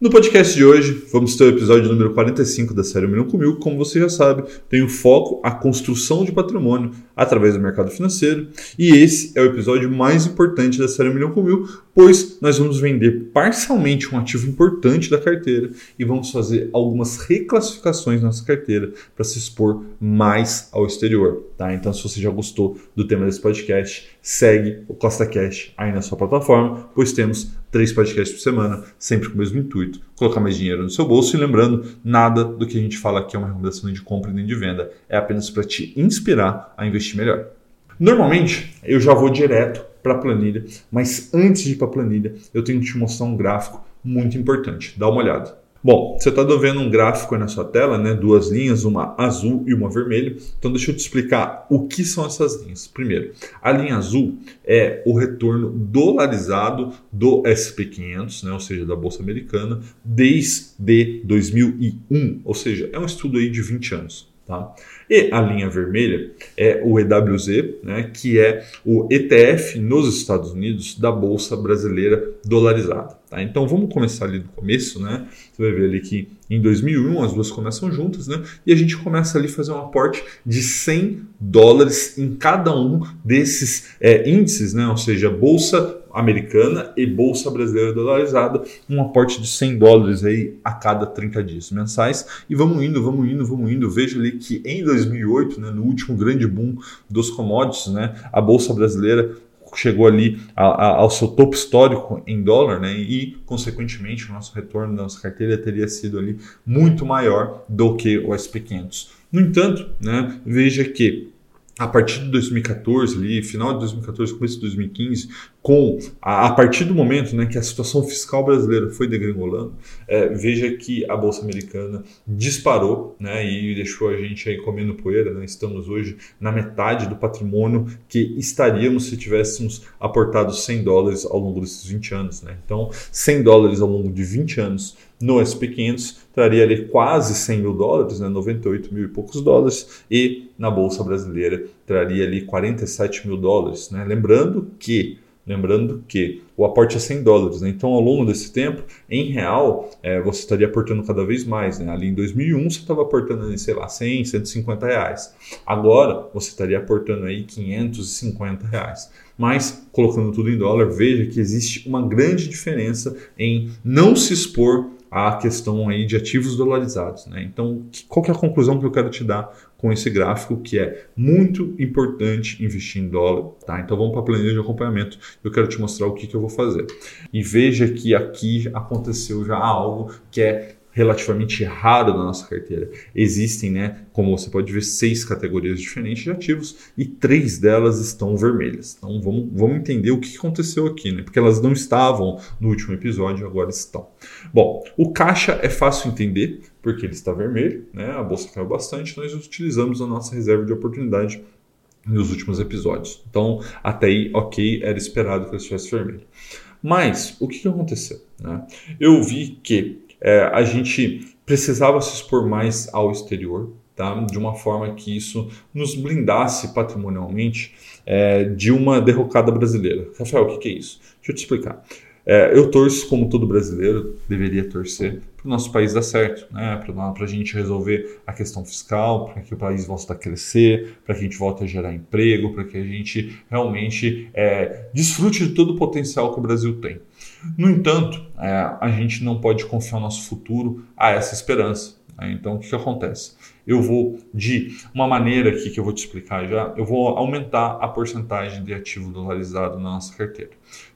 No podcast de hoje, vamos ter o episódio número 45 da série Milhão com Mil. Como você já sabe, tem o foco a construção de patrimônio através do mercado financeiro. E esse é o episódio mais importante da série Milhão com Mil, pois nós vamos vender parcialmente um ativo importante da carteira e vamos fazer algumas reclassificações na nossa carteira para se expor mais ao exterior. Tá? Então, se você já gostou do tema desse podcast, segue o Costa Cash aí na sua plataforma, pois temos três podcasts por semana, sempre com o mesmo intuito, colocar mais dinheiro no seu bolso. E lembrando, nada do que a gente fala aqui é uma recomendação de compra nem de venda, é apenas para te inspirar a investir melhor. Normalmente, eu já vou direto para a planilha, mas antes de ir para a planilha, eu tenho que te mostrar um gráfico muito importante. Dá uma olhada. Bom, você está vendo um gráfico aí na sua tela, né? Duas linhas, uma azul e uma vermelha. Então deixa eu te explicar o que são essas linhas. Primeiro, a linha azul é o retorno dolarizado do SP500, né? Ou seja, da bolsa americana, desde 2001. Ou seja, é um estudo aí de 20 anos. Tá? E a linha vermelha é o EWZ, né, que é o ETF nos Estados Unidos da Bolsa Brasileira Dolarizada. Tá? Então vamos começar ali do começo, né? Você vai ver ali que em 2001 as duas começam juntas, né? E a gente começa ali a fazer um aporte de 100 dólares em cada um desses é, índices, né? Ou seja, Bolsa americana e bolsa brasileira dolarizada, um aporte de 100 dólares aí a cada 30 dias mensais. E vamos indo, vamos indo, vamos indo. Veja ali que em 2008, né, no último grande boom dos commodities, né, a bolsa brasileira chegou ali a, a, ao seu topo histórico em dólar, né? E consequentemente o nosso retorno da nossa carteira teria sido ali muito maior do que o SP 500. No entanto, né, veja que a partir de 2014, ali, final de 2014, começo de 2015, com a, a, partir do momento né, que a situação fiscal brasileira foi degringolando, é, veja que a bolsa americana disparou né, e deixou a gente aí comendo poeira. Né? Estamos hoje na metade do patrimônio que estaríamos se tivéssemos aportado 100 dólares ao longo desses 20 anos. Né? Então, 100 dólares ao longo de 20 anos no SP500 traria ali quase 100 mil dólares, né, 98 mil e poucos dólares, e na Bolsa Brasileira traria ali 47 mil dólares. Né? Lembrando que Lembrando que o aporte é 100 dólares, né? então ao longo desse tempo, em real, é, você estaria aportando cada vez mais. Né? Ali em 2001 você estava aportando, sei lá, 100, 150 reais. Agora você estaria aportando aí 550 reais. Mas, colocando tudo em dólar, veja que existe uma grande diferença em não se expor a questão aí de ativos dolarizados. Né? Então, qual é a conclusão que eu quero te dar com esse gráfico, que é muito importante investir em dólar. Tá? Então vamos para a planilha de acompanhamento. Eu quero te mostrar o que, que eu vou fazer. E veja que aqui aconteceu já algo que é relativamente raro na nossa carteira. Existem, né, como você pode ver, seis categorias diferentes de ativos e três delas estão vermelhas. Então vamos, vamos entender o que aconteceu aqui, né? Porque elas não estavam no último episódio, agora estão. Bom, o caixa é fácil entender porque ele está vermelho, né? A bolsa caiu bastante, nós utilizamos a nossa reserva de oportunidade nos últimos episódios. Então, até aí, ok, era esperado que ele estivesse vermelho. Mas o que aconteceu? Né? Eu vi que é, a gente precisava se expor mais ao exterior, tá? de uma forma que isso nos blindasse patrimonialmente é, de uma derrocada brasileira. Rafael, o que, que é isso? Deixa eu te explicar. É, eu torço, como todo brasileiro deveria torcer, para o nosso país dar certo, né? para a gente resolver a questão fiscal, para que o país volte a crescer, para que a gente volte a gerar emprego, para que a gente realmente é, desfrute de todo o potencial que o Brasil tem. No entanto, é, a gente não pode confiar o nosso futuro a essa esperança. Né? Então, o que, que acontece? Eu vou, de uma maneira aqui que eu vou te explicar já, eu vou aumentar a porcentagem de ativo dolarizado na nossa carteira.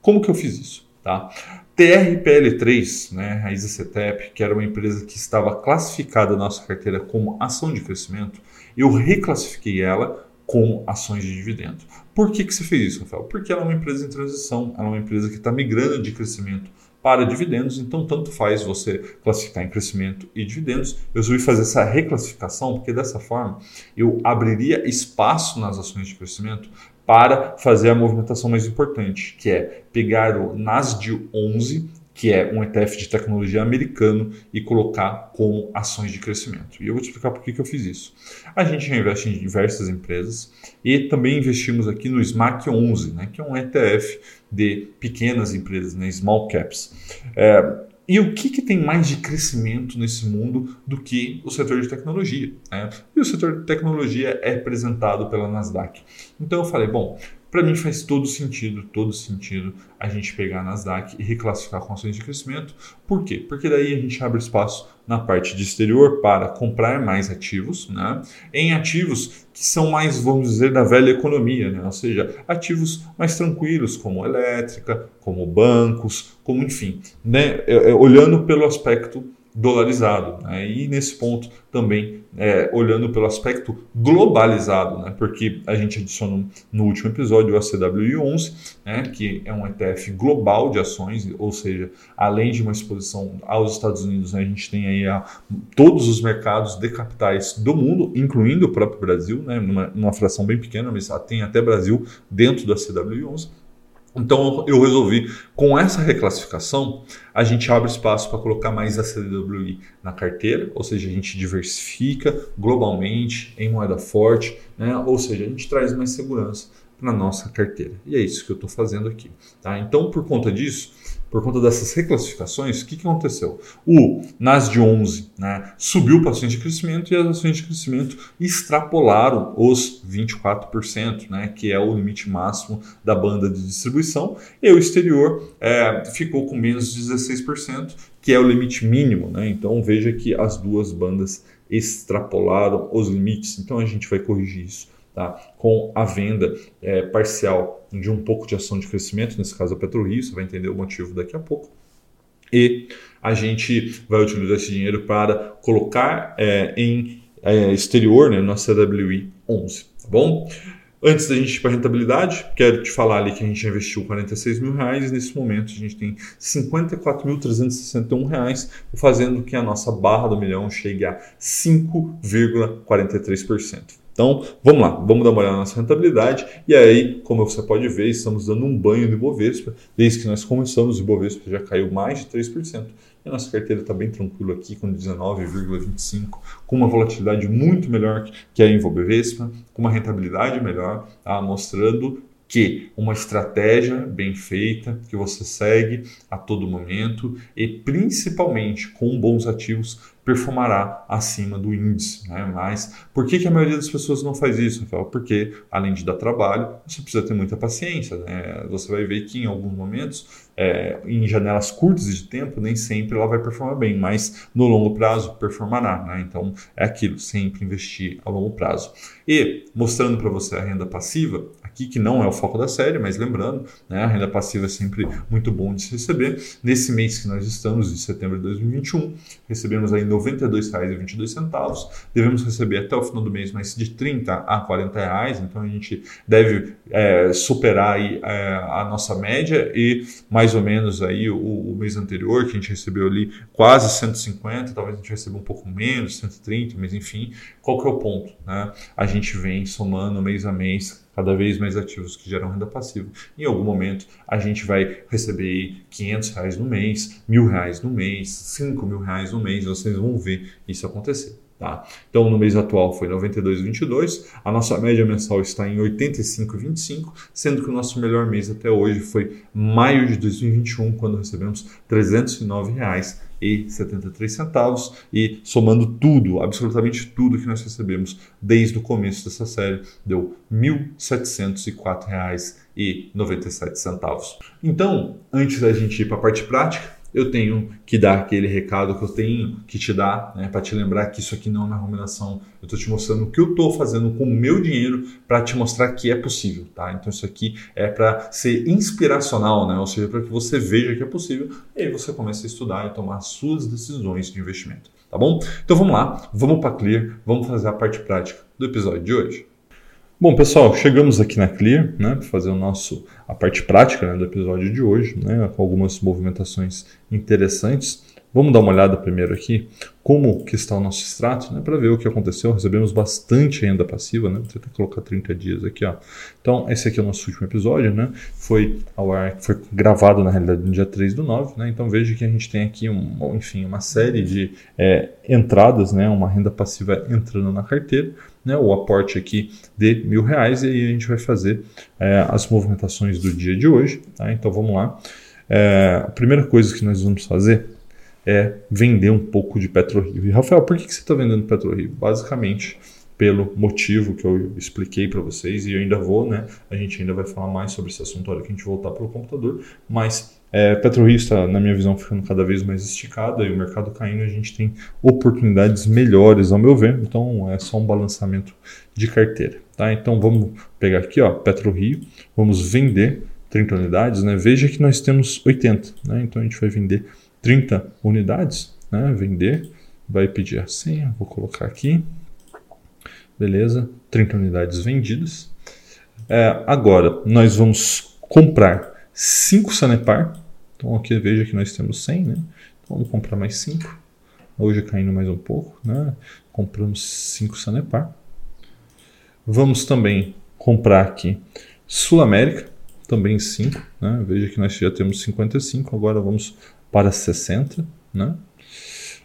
Como que eu fiz isso? Tá? TRPL3, né, a ISACETEP, que era uma empresa que estava classificada na nossa carteira como ação de crescimento, eu reclassifiquei ela com ações de dividendo. Por que, que você fez isso, Rafael? Porque ela é uma empresa em transição, ela é uma empresa que está migrando de crescimento para dividendos, então tanto faz você classificar em crescimento e dividendos. Eu resolvi fazer essa reclassificação porque dessa forma eu abriria espaço nas ações de crescimento para fazer a movimentação mais importante, que é pegar o NASD 11 que é um ETF de tecnologia americano, e colocar como ações de crescimento. E eu vou te explicar por que, que eu fiz isso. A gente investe em diversas empresas e também investimos aqui no SMAC 11, né, que é um ETF de pequenas empresas, né, small caps. É, e o que, que tem mais de crescimento nesse mundo do que o setor de tecnologia? Né? E o setor de tecnologia é representado pela Nasdaq. Então eu falei, bom, para mim faz todo sentido, todo sentido a gente pegar a Nasdaq e reclassificar com ações de crescimento. Por quê? Porque daí a gente abre espaço na parte de exterior para comprar mais ativos, né? em ativos que são mais, vamos dizer, da velha economia, né? ou seja, ativos mais tranquilos, como elétrica, como bancos, como enfim, né? É, é, olhando pelo aspecto dolarizado. Né? E nesse ponto também é, olhando pelo aspecto globalizado, né? porque a gente adicionou no último episódio o ACWI11, né? que é um ETF global de ações, ou seja, além de uma exposição aos Estados Unidos, né? a gente tem aí a, todos os mercados de capitais do mundo, incluindo o próprio Brasil, né? numa, fração bem pequena, mas tem até Brasil dentro do ACWI11. Então eu resolvi, com essa reclassificação, a gente abre espaço para colocar mais a CDWI na carteira, ou seja, a gente diversifica globalmente em moeda forte, né? ou seja, a gente traz mais segurança para a nossa carteira. E é isso que eu estou fazendo aqui. Tá? Então, por conta disso, por conta dessas reclassificações, o que, que aconteceu? O NAS de 11 né, subiu para ações de crescimento e as ações de crescimento extrapolaram os 24%, né, que é o limite máximo da banda de distribuição, e o exterior é, ficou com menos de 16%, que é o limite mínimo. Né? Então veja que as duas bandas extrapolaram os limites, então a gente vai corrigir isso tá? com a venda é, parcial de um pouco de ação de crescimento, nesse caso a PetroRio, você vai entender o motivo daqui a pouco. E a gente vai utilizar esse dinheiro para colocar é, em é, exterior, né, no CWI 11, tá bom? Antes da gente ir para a rentabilidade, quero te falar ali que a gente investiu 46 mil reais e nesse momento a gente tem 54.361 reais, fazendo que a nossa barra do milhão chegue a 5,43%. Então, vamos lá, vamos dar uma olhada na nossa rentabilidade. E aí, como você pode ver, estamos dando um banho de Ibovespa. Desde que nós começamos, o Ibovespa já caiu mais de 3%. E a nossa carteira está bem tranquila aqui, com 19,25%, com uma volatilidade muito melhor que a Ibovespa, com uma rentabilidade melhor, tá? mostrando que uma estratégia bem feita, que você segue a todo momento e principalmente com bons ativos performará acima do índice. Né? Mas por que, que a maioria das pessoas não faz isso, Rafael? Porque, além de dar trabalho, você precisa ter muita paciência. Né? Você vai ver que em alguns momentos, é, em janelas curtas de tempo, nem sempre ela vai performar bem, mas no longo prazo performará. Né? Então, é aquilo, sempre investir a longo prazo. E, mostrando para você a renda passiva, aqui que não é o foco da série, mas lembrando, né, a renda passiva é sempre muito bom de se receber. Nesse mês que nós estamos, de setembro de 2021, recebemos aí R$ 92,22. Devemos receber até o final do mês mais de 30 a 40 reais, então a gente deve é, superar aí, é, a nossa média e mais ou menos aí o, o, mês anterior, que a gente recebeu ali quase 150, talvez a gente receba um pouco menos, 130, mas enfim, qual que é o ponto? Né? A gente vem somando mês a mês cada vez mais ativos que geram renda passiva. Em algum momento a gente vai receber 500 reais no mês, mil reais no mês, 5 mil reais no mês, vocês vão ver isso acontecer. Tá? Então, no mês atual foi 92,22, a nossa média mensal está em 85,25, sendo que o nosso melhor mês até hoje foi maio de 2021, quando recebemos R$ 309,73 e somando tudo, absolutamente tudo que nós recebemos desde o começo dessa série, deu R$ 1.704,97. Então, antes da gente ir para a parte prática, eu tenho que dar aquele recado que eu tenho que te dar, né, para te lembrar que isso aqui não é uma recomendação. Eu estou te mostrando o que eu estou fazendo com o meu dinheiro para te mostrar que é possível, tá? Então isso aqui é para ser inspiracional, né? Ou seja, para que você veja que é possível e aí você comece a estudar e tomar suas decisões de investimento, tá bom? Então vamos lá, vamos para Clear, vamos fazer a parte prática do episódio de hoje. Bom, pessoal, chegamos aqui na Clear, né, para fazer o nosso a parte prática né, do episódio de hoje, né, com algumas movimentações interessantes. Vamos dar uma olhada primeiro aqui como que está o nosso extrato, né, para ver o que aconteceu. Recebemos bastante renda passiva, né? Vou tentar colocar 30 dias aqui, ó. Então, esse aqui é o nosso último episódio, né? Foi ao ar, foi gravado na realidade no dia 3 do 9, né? Então veja que a gente tem aqui, um, enfim, uma série de é, entradas, né? Uma renda passiva entrando na carteira, né? O aporte aqui de mil reais e aí a gente vai fazer é, as movimentações do dia de hoje, tá? Então vamos lá. É, a primeira coisa que nós vamos fazer é vender um pouco de PetroRio. E Rafael, por que, que você está vendendo PetroRio? Basicamente pelo motivo que eu expliquei para vocês e eu ainda vou, né? A gente ainda vai falar mais sobre esse assunto na hora que a gente voltar para o computador, mas é, PetroRio está, na minha visão, ficando cada vez mais esticada e o mercado caindo, a gente tem oportunidades melhores, ao meu ver. Então, é só um balançamento de carteira, tá? Então, vamos pegar aqui, ó, PetroRio, vamos vender 30 unidades, né? Veja que nós temos 80, né? Então, a gente vai vender 30 unidades, né? Vender, vai pedir a senha, vou colocar aqui, Beleza? 30 unidades vendidas. É, agora, nós vamos comprar 5 Sanepar. Então, aqui veja que nós temos 100, né? Então, vamos comprar mais 5. Hoje caindo mais um pouco, né? Compramos 5 Sanepar. Vamos também comprar aqui Sul América, também 5. Né? Veja que nós já temos 55, agora vamos para 60. Né?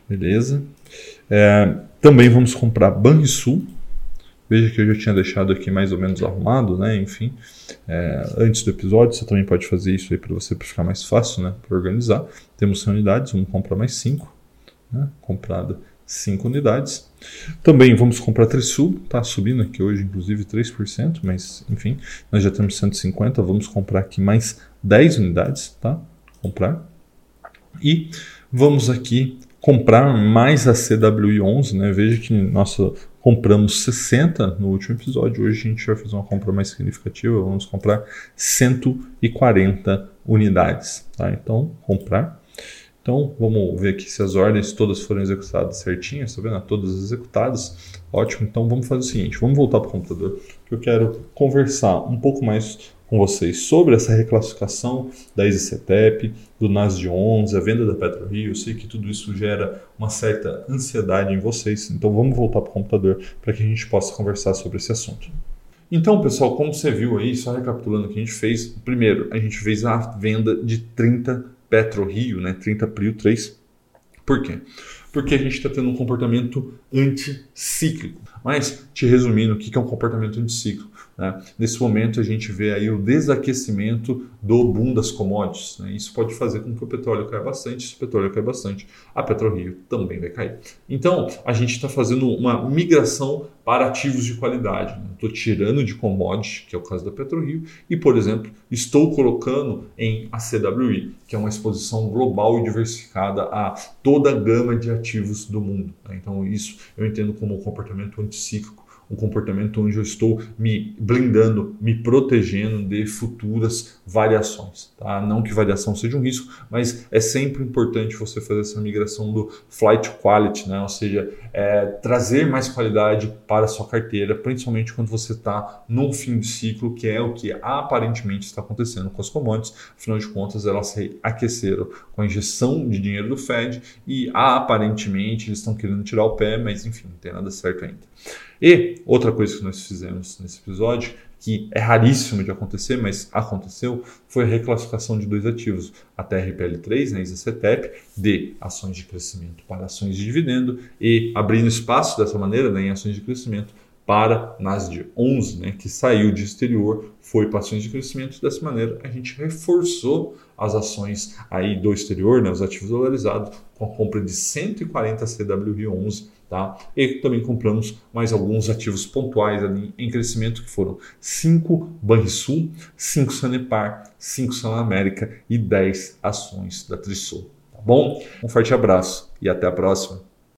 Beleza. É, também vamos comprar Banrisul, Veja que eu já tinha deixado aqui mais ou menos arrumado, né? Enfim, é, antes do episódio, você também pode fazer isso aí para você para ficar mais fácil, né? Para organizar. Temos 100 unidades, vamos comprar mais 5, né? Comprada 5 unidades. Também vamos comprar Trisul, tá subindo aqui hoje, inclusive 3%, mas enfim, nós já temos 150, vamos comprar aqui mais 10 unidades, tá? Comprar. E vamos aqui comprar mais a CWI11, né? Veja que nossa compramos 60 no último episódio. Hoje a gente vai fazer uma compra mais significativa. Vamos comprar 140 unidades. Tá? Então, comprar. Então, vamos ver aqui se as ordens todas foram executadas certinhas. Está vendo? Todas executadas. Ótimo. Então, vamos fazer o seguinte. Vamos voltar para o computador. Que eu quero conversar um pouco mais com vocês sobre essa reclassificação da EasyCetep, do NAS de 11, a venda da PetroRio. Eu sei que tudo isso gera uma certa ansiedade em vocês, então vamos voltar para o computador para que a gente possa conversar sobre esse assunto. Então, pessoal, como você viu aí, só recapitulando o que a gente fez, primeiro, a gente fez a venda de 30 PetroRio, né, 30 Prio 3. Por quê? Porque a gente está tendo um comportamento anticíclico. Mas, te resumindo, o que é um comportamento anticíclico? Né? Nesse momento a gente vê aí o desaquecimento do boom das commodities. Né? Isso pode fazer com que o petróleo caia bastante. Se o petróleo cair bastante, a PetroRio também vai cair. Então a gente está fazendo uma migração para ativos de qualidade. Estou né? tirando de commodity, que é o caso da PetroRio, e, por exemplo, estou colocando em ACWI, que é uma exposição global e diversificada a toda a gama de ativos do mundo. Né? Então isso eu entendo como um comportamento anticíclico um comportamento onde eu estou me blindando, me protegendo de futuras variações. Tá? Não que variação seja um risco, mas é sempre importante você fazer essa migração do flight quality, né? ou seja, é, trazer mais qualidade para a sua carteira, principalmente quando você está no fim de ciclo, que é o que aparentemente está acontecendo com as commodities. Afinal de contas, elas se aqueceram com a injeção de dinheiro do Fed e aparentemente eles estão querendo tirar o pé, mas enfim, não tem nada certo ainda. E outra coisa que nós fizemos nesse episódio, que é raríssimo de acontecer, mas aconteceu, foi a reclassificação de dois ativos, a TRPL3, né, ISACETEP, de ações de crescimento para ações de dividendo e abrindo espaço dessa maneira né, em ações de crescimento para NASD 11, né, que saiu de exterior, foi para ações de crescimento. Dessa maneira, a gente reforçou as ações aí do exterior, né, os ativos dolarizados, com a compra de 140 CWI11 Tá? E também compramos mais alguns ativos pontuais ali em crescimento, que foram 5 Banrisul, 5 Sanepar, 5 Sanamérica e 10 ações da Trisul. Tá bom? Um forte abraço e até a próxima.